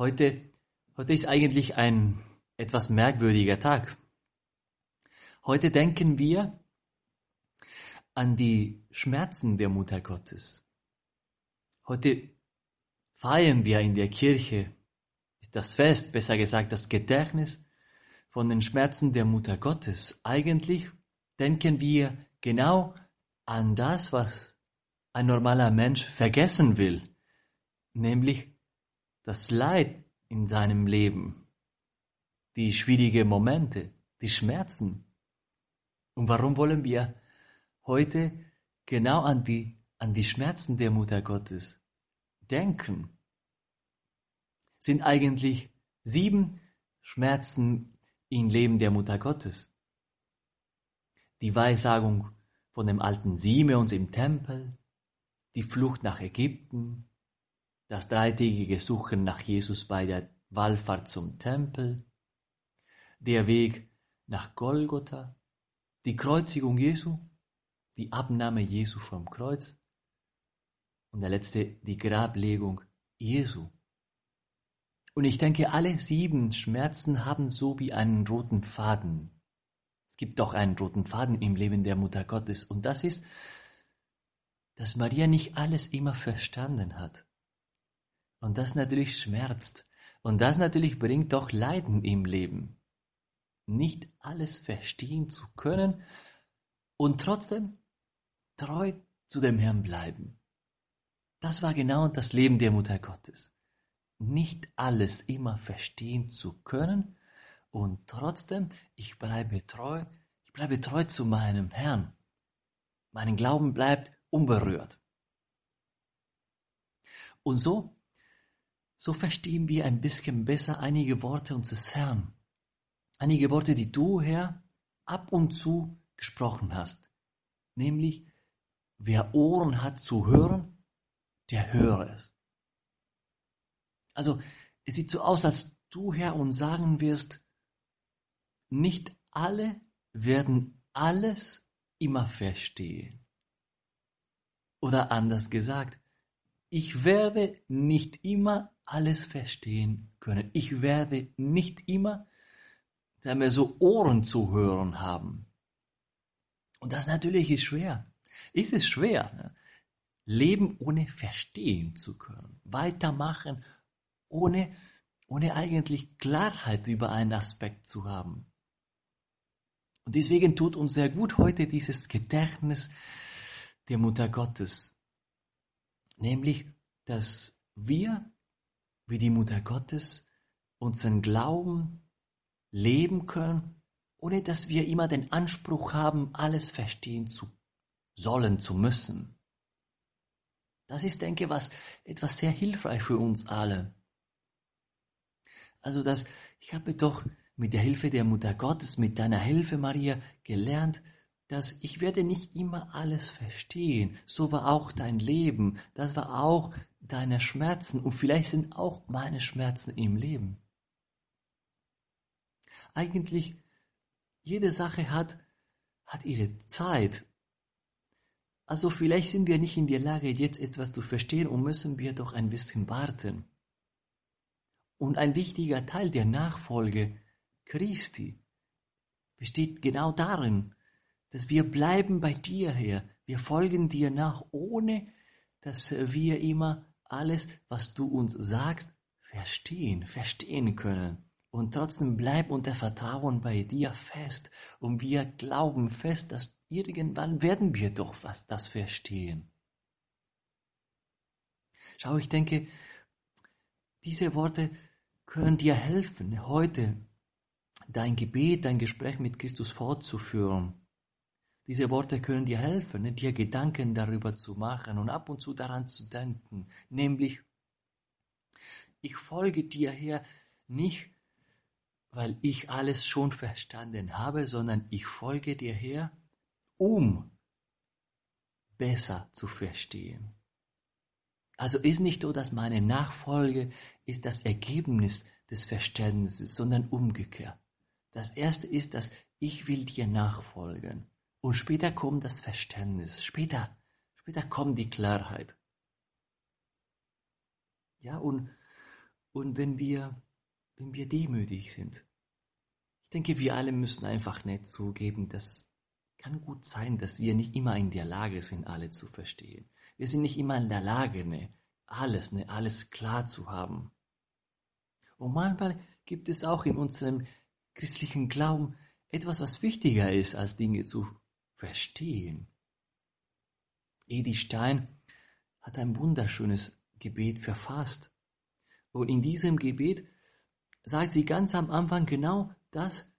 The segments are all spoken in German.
Heute, heute ist eigentlich ein etwas merkwürdiger Tag. Heute denken wir an die Schmerzen der Mutter Gottes. Heute feiern wir in der Kirche das Fest, besser gesagt das Gedächtnis von den Schmerzen der Mutter Gottes. Eigentlich denken wir genau an das, was ein normaler Mensch vergessen will, nämlich das Leid in seinem Leben, die schwierigen Momente, die Schmerzen. Und warum wollen wir heute genau an die, an die Schmerzen der Mutter Gottes denken? Sind eigentlich sieben Schmerzen im Leben der Mutter Gottes. Die Weissagung von dem alten Simeons im Tempel, die Flucht nach Ägypten, das dreitägige Suchen nach Jesus bei der Wallfahrt zum Tempel, der Weg nach Golgotha, die Kreuzigung Jesu, die Abnahme Jesu vom Kreuz und der letzte, die Grablegung Jesu. Und ich denke, alle sieben Schmerzen haben so wie einen roten Faden. Es gibt doch einen roten Faden im Leben der Mutter Gottes und das ist, dass Maria nicht alles immer verstanden hat. Und das natürlich schmerzt. Und das natürlich bringt doch Leiden im Leben. Nicht alles verstehen zu können und trotzdem treu zu dem Herrn bleiben. Das war genau das Leben der Mutter Gottes nicht alles immer verstehen zu können und trotzdem, ich bleibe treu, ich bleibe treu zu meinem Herrn. Mein Glauben bleibt unberührt. Und so, so verstehen wir ein bisschen besser einige Worte unseres Herrn. Einige Worte, die du, Herr, ab und zu gesprochen hast. Nämlich, wer Ohren hat zu hören, der höre es. Also es sieht so aus, als du Herr uns sagen wirst, nicht alle werden alles immer verstehen. Oder anders gesagt, ich werde nicht immer alles verstehen können. Ich werde nicht immer sagen so Ohren zu hören haben. Und das natürlich ist schwer. Ist es schwer, ne? Leben ohne verstehen zu können, weitermachen ohne, ohne eigentlich Klarheit über einen Aspekt zu haben. Und deswegen tut uns sehr gut heute dieses Gedächtnis der Mutter Gottes. Nämlich, dass wir, wie die Mutter Gottes, unseren Glauben leben können, ohne dass wir immer den Anspruch haben, alles verstehen zu sollen, zu müssen. Das ist, denke ich, was etwas sehr hilfreich für uns alle. Also das, ich habe doch mit der Hilfe der Mutter Gottes, mit deiner Hilfe, Maria, gelernt, dass ich werde nicht immer alles verstehen. So war auch dein Leben. Das war auch deine Schmerzen. Und vielleicht sind auch meine Schmerzen im Leben. Eigentlich, jede Sache hat, hat ihre Zeit. Also vielleicht sind wir nicht in der Lage, jetzt etwas zu verstehen und müssen wir doch ein bisschen warten. Und ein wichtiger Teil der Nachfolge Christi besteht genau darin, dass wir bleiben bei dir, Herr. Wir folgen dir nach, ohne dass wir immer alles, was du uns sagst, verstehen, verstehen können. Und trotzdem bleib unter Vertrauen bei dir fest. Und wir glauben fest, dass irgendwann werden wir doch was das verstehen. Schau, ich denke, diese Worte können dir helfen, heute dein Gebet, dein Gespräch mit Christus fortzuführen. Diese Worte können dir helfen, dir Gedanken darüber zu machen und ab und zu daran zu denken, nämlich ich folge dir, Herr, nicht, weil ich alles schon verstanden habe, sondern ich folge dir, Herr, um besser zu verstehen. Also ist nicht so, dass meine Nachfolge ist das Ergebnis des Verständnisses, sondern umgekehrt. Das erste ist, dass ich will dir nachfolgen. Und später kommt das Verständnis. Später, später kommt die Klarheit. Ja, und, und wenn wir, wenn wir demütig sind, ich denke, wir alle müssen einfach nicht zugeben, das kann gut sein, dass wir nicht immer in der Lage sind, alle zu verstehen. Wir sind nicht immer in der Lage, ne, alles, ne, alles klar zu haben. Und manchmal gibt es auch in unserem christlichen Glauben etwas, was wichtiger ist, als Dinge zu verstehen. Edi Stein hat ein wunderschönes Gebet verfasst. Und in diesem Gebet sagt sie ganz am Anfang genau das,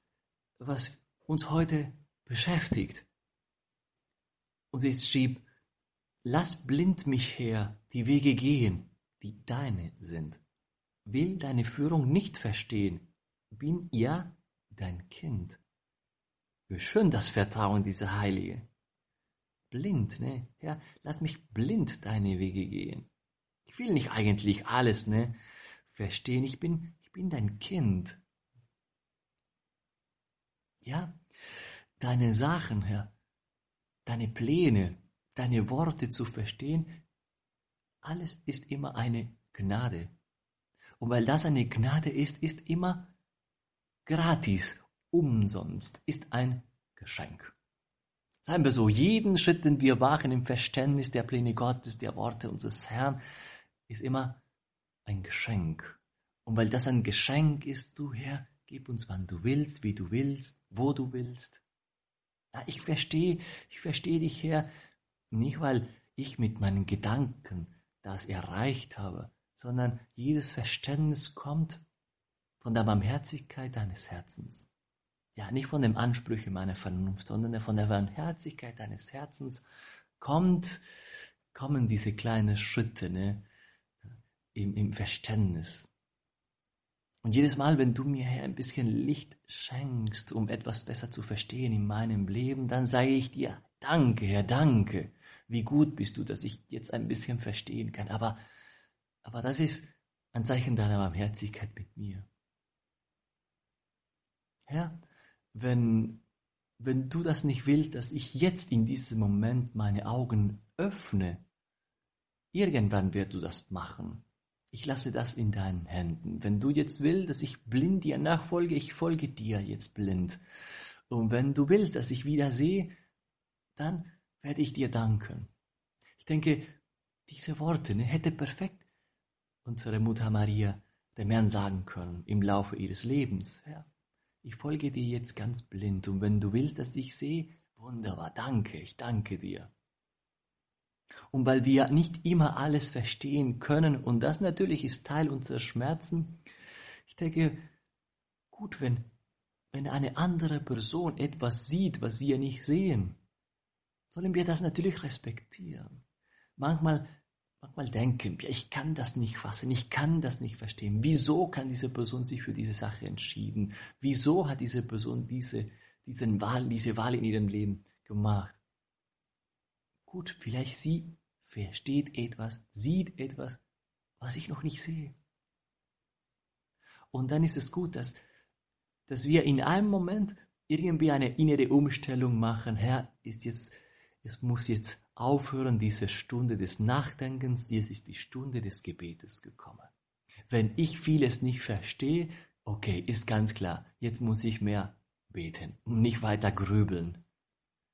was uns heute beschäftigt. Und sie schrieb, lass blind mich her die Wege gehen, die deine sind. Will deine Führung nicht verstehen, bin ja dein Kind. Wie schön das Vertrauen dieser Heilige. Blind, ne? Herr, lass mich blind deine Wege gehen. Ich will nicht eigentlich alles, ne? Verstehen, ich bin, ich bin dein Kind. Ja, deine Sachen, Herr, deine Pläne, deine Worte zu verstehen, alles ist immer eine Gnade. Und weil das eine Gnade ist, ist immer gratis, umsonst, ist ein Geschenk. Seien wir so, jeden Schritt, den wir wagen im Verständnis der Pläne Gottes, der Worte unseres Herrn, ist immer ein Geschenk. Und weil das ein Geschenk ist, du Herr, gib uns, wann du willst, wie du willst, wo du willst. Ja, ich verstehe, ich verstehe dich, Herr, nicht weil ich mit meinen Gedanken das erreicht habe, sondern jedes Verständnis kommt von der Barmherzigkeit deines Herzens. Ja, nicht von den Ansprüchen meiner Vernunft, sondern von der Barmherzigkeit deines Herzens kommt, kommen diese kleinen Schritte ne, im, im Verständnis. Und jedes Mal, wenn du mir Herr ein bisschen Licht schenkst, um etwas besser zu verstehen in meinem Leben, dann sage ich dir, danke, Herr, danke. Wie gut bist du, dass ich jetzt ein bisschen verstehen kann. Aber, aber das ist ein Zeichen deiner Barmherzigkeit mit mir. Herr, wenn, wenn du das nicht willst, dass ich jetzt in diesem Moment meine Augen öffne, irgendwann wirst du das machen. Ich lasse das in deinen Händen. Wenn du jetzt willst, dass ich blind dir nachfolge, ich folge dir jetzt blind. Und wenn du willst, dass ich wieder sehe, dann werde ich dir danken. Ich denke, diese Worte ne, hätte perfekt unsere Mutter Maria dem Herrn sagen können im Laufe ihres Lebens. Ja, ich folge dir jetzt ganz blind und wenn du willst, dass ich sehe, wunderbar, danke, ich danke dir. Und weil wir nicht immer alles verstehen können, und das natürlich ist Teil unserer Schmerzen, ich denke, gut, wenn, wenn eine andere Person etwas sieht, was wir nicht sehen, sollen wir das natürlich respektieren. Manchmal, manchmal denken wir, ich kann das nicht fassen, ich kann das nicht verstehen. Wieso kann diese Person sich für diese Sache entschieden? Wieso hat diese Person diese, diesen Wahl, diese Wahl in ihrem Leben gemacht? Gut, vielleicht sie versteht etwas, sieht etwas, was ich noch nicht sehe. Und dann ist es gut, dass, dass wir in einem Moment irgendwie eine innere Umstellung machen. Herr, ist jetzt, es muss jetzt aufhören, diese Stunde des Nachdenkens, jetzt ist die Stunde des Gebetes gekommen. Wenn ich vieles nicht verstehe, okay, ist ganz klar, jetzt muss ich mehr beten und nicht weiter grübeln.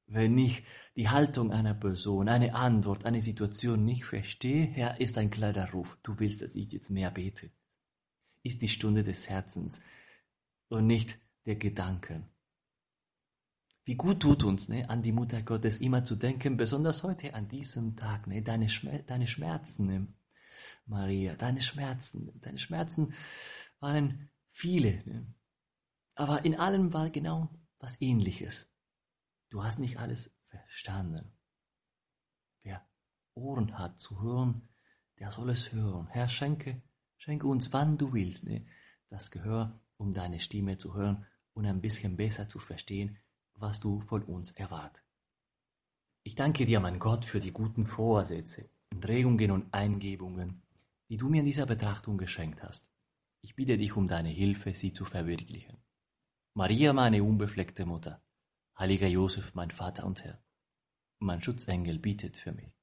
Wenn ich die Haltung einer Person, eine Antwort, eine Situation nicht verstehe, Herr, ist ein klarer Ruf. Du willst, dass ich jetzt mehr bete. Ist die Stunde des Herzens und nicht der Gedanken. Wie gut tut uns, ne, an die Mutter Gottes immer zu denken, besonders heute an diesem Tag, ne, deine, Schmer deine Schmerzen, ne, Maria, deine Schmerzen, deine Schmerzen waren viele, ne, aber in allem war genau was Ähnliches. Du hast nicht alles verstanden. Wer Ohren hat zu hören, der soll es hören. Herr, schenke, Schenk uns, wann du willst, ne, das Gehör, um deine Stimme zu hören und ein bisschen besser zu verstehen, was du von uns erwartest. Ich danke dir, mein Gott, für die guten Vorsätze, Regungen und Eingebungen, die du mir in dieser Betrachtung geschenkt hast. Ich bitte dich um deine Hilfe, sie zu verwirklichen. Maria, meine unbefleckte Mutter, heiliger Josef, mein Vater und Herr, mein Schutzengel bietet für mich.